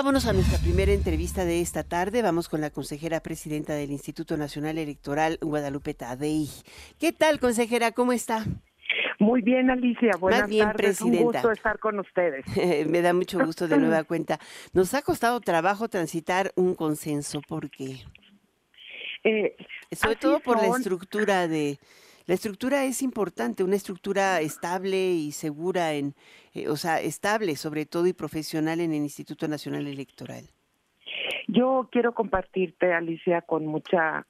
Vámonos a nuestra primera entrevista de esta tarde. Vamos con la consejera presidenta del Instituto Nacional Electoral, Guadalupe Tadei. ¿Qué tal, consejera? ¿Cómo está? Muy bien, Alicia. Buenas bien, tardes. Presidenta. Un gusto estar con ustedes. Me da mucho gusto de nueva cuenta. Nos ha costado trabajo transitar un consenso. ¿Por qué? Eh, Sobre todo por la estructura de, la estructura es importante, una estructura estable y segura, en, eh, o sea, estable sobre todo y profesional en el Instituto Nacional Electoral. Yo quiero compartirte, Alicia, con mucha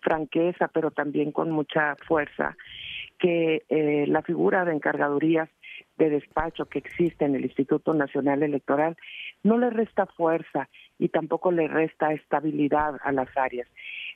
franqueza, pero también con mucha fuerza, que eh, la figura de encargadurías de despacho que existe en el Instituto Nacional Electoral no le resta fuerza y tampoco le resta estabilidad a las áreas.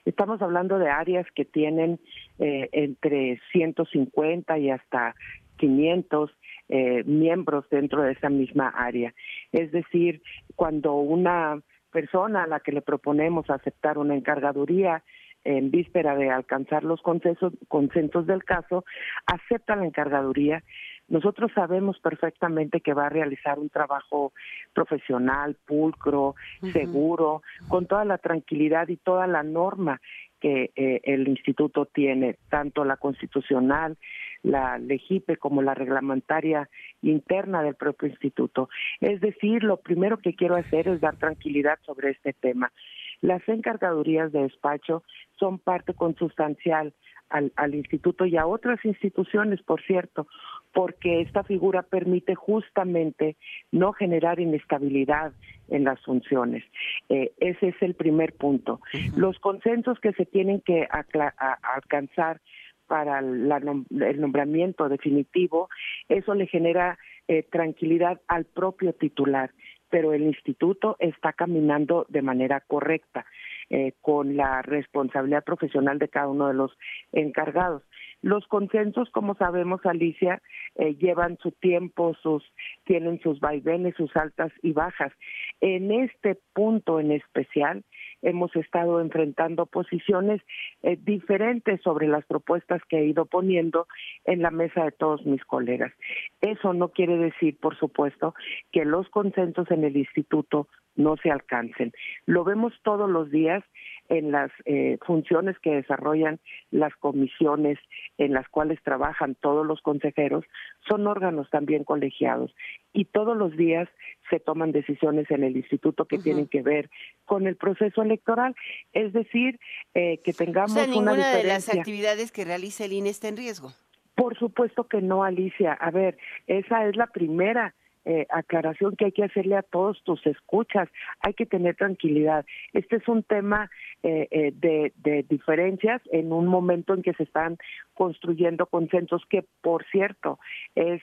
Estamos hablando de áreas que tienen eh, entre 150 y hasta 500 eh, miembros dentro de esa misma área. Es decir, cuando una persona a la que le proponemos aceptar una encargaduría en víspera de alcanzar los consensos, consensos del caso, acepta la encargaduría. Nosotros sabemos perfectamente que va a realizar un trabajo profesional, pulcro, seguro, con toda la tranquilidad y toda la norma que eh, el instituto tiene, tanto la constitucional, la legipe como la reglamentaria interna del propio instituto. Es decir, lo primero que quiero hacer es dar tranquilidad sobre este tema. Las encargadurías de despacho son parte consustancial al, al, instituto y a otras instituciones, por cierto, porque esta figura permite justamente no generar inestabilidad en las funciones. Eh, ese es el primer punto. Los consensos que se tienen que alcanzar para el nombramiento definitivo, eso le genera eh, tranquilidad al propio titular pero el instituto está caminando de manera correcta eh, con la responsabilidad profesional de cada uno de los encargados. Los consensos, como sabemos, Alicia, eh, llevan su tiempo, sus tienen sus vaivenes, sus altas y bajas. En este punto en especial, hemos estado enfrentando posiciones eh, diferentes sobre las propuestas que he ido poniendo en la mesa de todos mis colegas. Eso no quiere decir, por supuesto, que los consensos en el instituto no se alcancen. Lo vemos todos los días en las eh, funciones que desarrollan las comisiones en las cuales trabajan todos los consejeros, son órganos también colegiados y todos los días se toman decisiones en el instituto que tienen que ver con el proceso electoral, es decir, eh, que tengamos o sea, ninguna una de las actividades que realiza el INE está en riesgo. Por supuesto que no, Alicia. A ver, esa es la primera eh, aclaración que hay que hacerle a todos tus escuchas. Hay que tener tranquilidad. Este es un tema eh, eh, de, de, diferencias en un momento en que se están construyendo consensos que, por cierto, es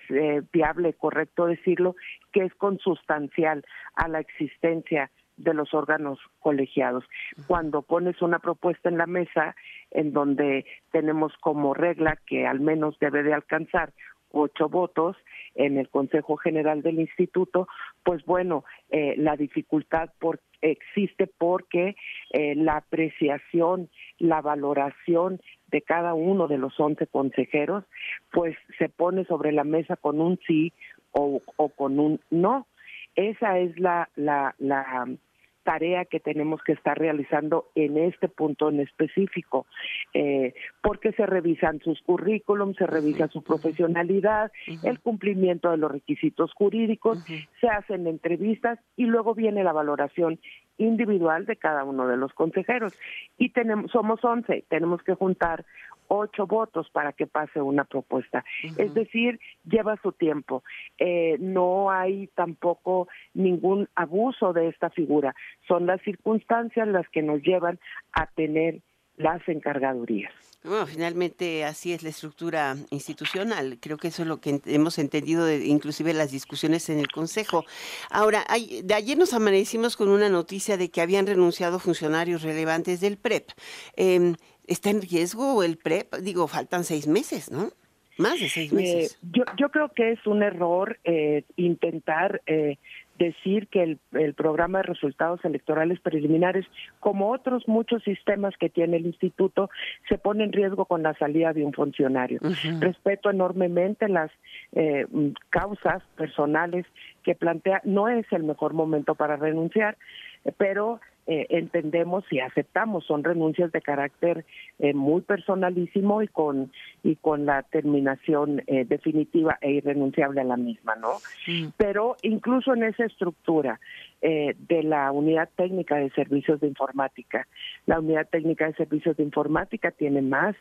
viable, correcto decirlo, que es consustancial a la existencia de los órganos colegiados. Cuando pones una propuesta en la mesa en donde tenemos como regla que al menos debe de alcanzar ocho votos en el Consejo General del Instituto, pues bueno, eh, la dificultad por, existe porque eh, la apreciación, la valoración de cada uno de los once consejeros, pues se pone sobre la mesa con un sí o, con un no. Esa es la, la, la tarea que tenemos que estar realizando en este punto en específico, eh, porque se revisan sus currículums, se revisa su profesionalidad, el cumplimiento de los requisitos jurídicos, se hacen entrevistas y luego viene la valoración individual de cada uno de los consejeros. Y tenemos, somos 11, tenemos que juntar ocho votos para que pase una propuesta. Es decir, lleva su tiempo. Eh, no hay tampoco ningún abuso de esta figura. Son las circunstancias las que nos llevan a tener las encargadurías. Bueno, finalmente así es la estructura institucional. Creo que eso es lo que hemos entendido, de, inclusive las discusiones en el Consejo. Ahora, de ayer nos amanecimos con una noticia de que habían renunciado funcionarios relevantes del PREP. Em, ¿Está en riesgo el PREP? Digo, faltan seis meses, ¿no? Más de seis meses. yo, yo creo que es un error eh, intentar eh, decir que el, el, programa de resultados electorales preliminares, como otros muchos sistemas que tiene el instituto, se pone en riesgo con la salida de un funcionario. Respeto enormemente las eh, causas personales que plantea. No es el mejor momento para renunciar, pero eh, entendemos y aceptamos. Son renuncias de carácter eh, muy personalísimo y con y con la terminación eh, definitiva e irrenunciable a la misma no pero incluso en esa estructura de la unidad técnica de servicios de informática la unidad técnica de servicios de informática tiene más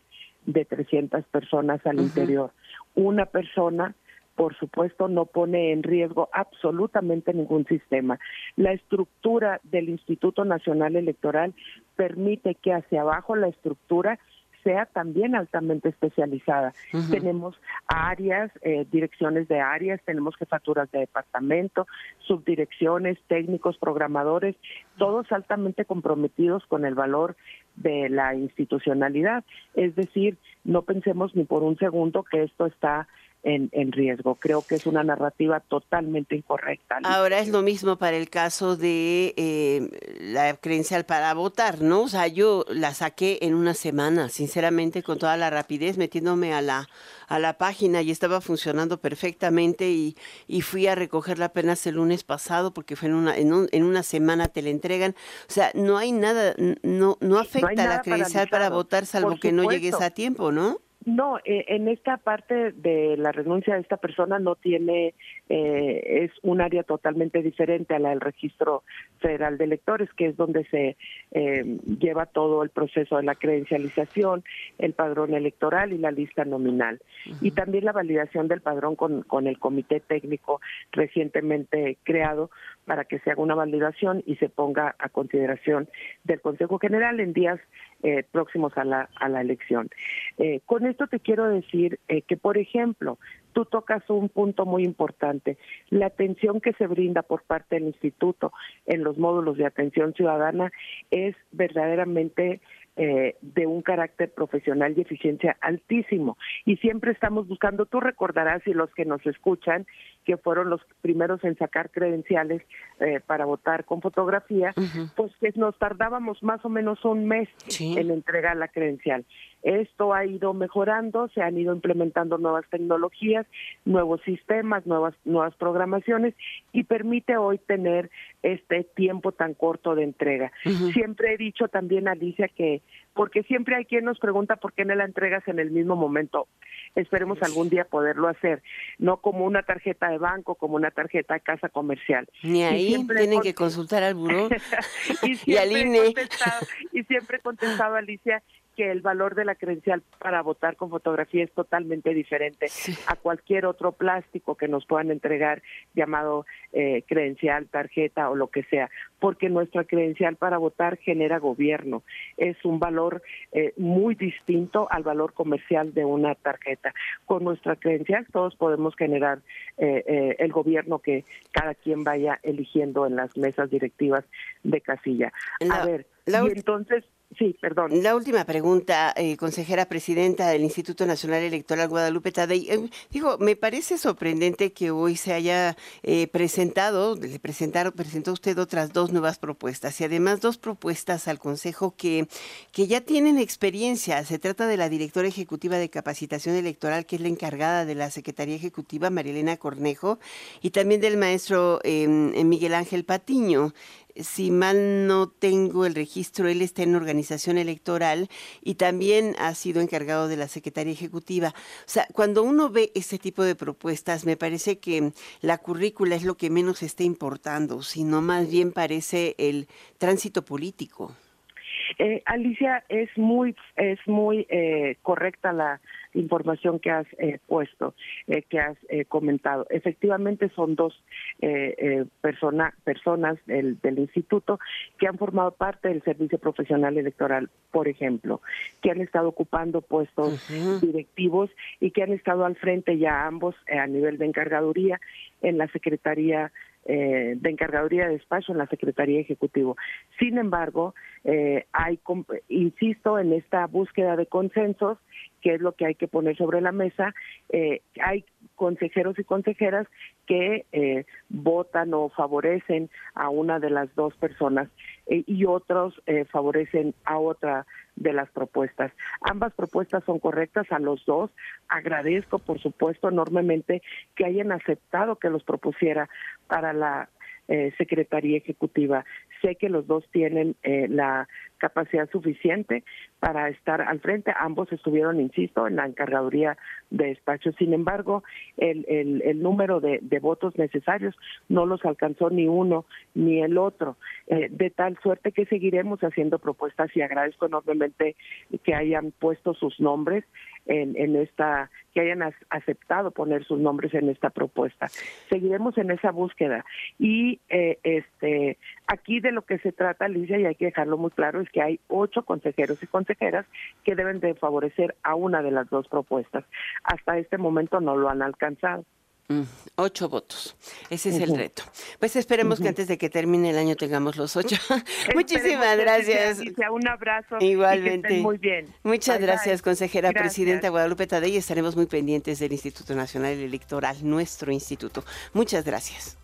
de 300 personas al interior. Una persona por supuesto, no pone en riesgo absolutamente ningún sistema. La estructura del Instituto Nacional Electoral permite que hacia abajo la estructura sea también altamente especializada. Tenemos áreas, eh, direcciones de áreas, tenemos jefaturas de departamento, subdirecciones, técnicos, programadores, todos altamente comprometidos con el valor de la institucionalidad. Es decir, no pensemos ni por un segundo que esto está en, en, riesgo. Creo que es una narrativa totalmente incorrecta. Ahora es lo mismo para el caso de eh, la credencial para votar, ¿no? O sea, yo la saqué en una semana, sinceramente, con toda la rapidez, metiéndome a la, a la página y estaba funcionando perfectamente y, y fui a recogerla apenas el lunes pasado porque fue en una, en, en una semana te la entregan. O sea, no hay nada, no, no afecta la credencial para votar salvo que no llegues a tiempo, ¿no? No, eh, en esta parte de la renuncia de esta persona no tiene, eh, es un área totalmente diferente a la del registro federal de electores, que es donde se eh, lleva todo el proceso de la credencialización, el padrón electoral y la lista nominal. Y también la validación del padrón con, con el comité técnico recientemente creado para que se haga una validación y se ponga a consideración del Consejo General en días eh, próximos a la, a la elección. Eh, con esto te quiero decir eh, que, por ejemplo, tú tocas un punto muy importante, la atención que se brinda por parte del instituto en los módulos de atención ciudadana es verdaderamente eh, de un carácter profesional y eficiencia altísimo. Y siempre estamos buscando, tú recordarás y los que nos escuchan, que fueron los primeros en sacar credenciales eh, para votar con fotografía, pues que nos tardábamos más o menos un mes en entregar la credencial. Esto ha ido mejorando, se han ido implementando nuevas tecnologías, nuevos sistemas, nuevas, nuevas programaciones y permite hoy tener este tiempo tan corto de entrega. Siempre he dicho también, Alicia, que porque siempre hay quien nos pregunta por qué no la entregas en el mismo momento. Esperemos algún día poderlo hacer, no como una tarjeta de banco, como una tarjeta de casa comercial. Ni ahí tienen que consultar al buró y, al INE. y siempre he contestado, Alicia, que el valor de la credencial para votar con fotografía es totalmente diferente a cualquier otro plástico que nos puedan entregar llamado eh, credencial, tarjeta o lo que sea, porque nuestra credencial para votar genera gobierno. Es un valor eh, muy distinto al valor comercial de una tarjeta. Con nuestra credencial todos podemos generar eh, el gobierno que cada quien vaya eligiendo en las mesas directivas de casilla. a ver, y entonces Sí, perdón. La última pregunta, eh, consejera presidenta del Instituto Nacional Electoral Guadalupe Tadei. Eh, digo, me parece sorprendente que hoy se haya eh, presentado, le presentaron, presentó usted otras dos nuevas propuestas y además dos propuestas al Consejo que, que ya tienen experiencia. Se trata de la directora ejecutiva de capacitación electoral, que es la encargada de la Secretaría Ejecutiva, Marilena Cornejo, y también del maestro em, Miguel Ángel Patiño si mal no tengo el registro, él está en organización electoral y también ha sido encargado de la Secretaría Ejecutiva. O sea, cuando uno ve este tipo de propuestas, me parece que la currícula es lo que menos está importando, sino más bien parece el tránsito político. Eh, Alicia, es muy, es muy eh, correcta la información que has eh, puesto, eh, que has eh, comentado. Efectivamente son dos persona, personas del, del, instituto que han formado parte del servicio profesional electoral, por ejemplo, que han estado ocupando puestos directivos y que han estado al frente ya ambos a nivel de encargaduría en la Secretaría de encargaduría de despacho en la Secretaría Ejecutivo. Sin embargo, hay, insisto en esta búsqueda de consensos qué es lo que hay que poner sobre la mesa. Eh, hay consejeros y consejeras que eh, votan o favorecen a una de las dos personas eh, y otros favorecen a otra de las propuestas. Ambas propuestas son correctas a los dos. Agradezco, por supuesto, enormemente que hayan aceptado que los propusiera para la eh, Secretaría Ejecutiva. Sé que los dos tienen eh, la capacidad suficiente para estar al frente. Ambos estuvieron, insisto, en la encargaduría de despacho. Sin embargo, el, el, número de, votos necesarios no los alcanzó ni uno ni el otro. Eh, de tal suerte que seguiremos haciendo propuestas y agradezco enormemente que hayan puesto sus nombres en, en esta, que hayan aceptado poner sus nombres en esta propuesta. Seguiremos en esa búsqueda y eh, este aquí de lo que se trata, Alicia, y hay que dejarlo muy claro, es que hay ocho consejeros y consejeras que deben de favorecer a una de las dos propuestas. Hasta este momento no lo han alcanzado. Mm, ocho votos. Ese es el reto. Pues esperemos que antes de que termine el año tengamos los ocho. Muchísimas gracias. Un abrazo. Igualmente. muy bien. Muchas gracias, consejera presidenta Guadalupe Tadei. Estaremos muy pendientes del Instituto Nacional Electoral, nuestro instituto. Muchas gracias.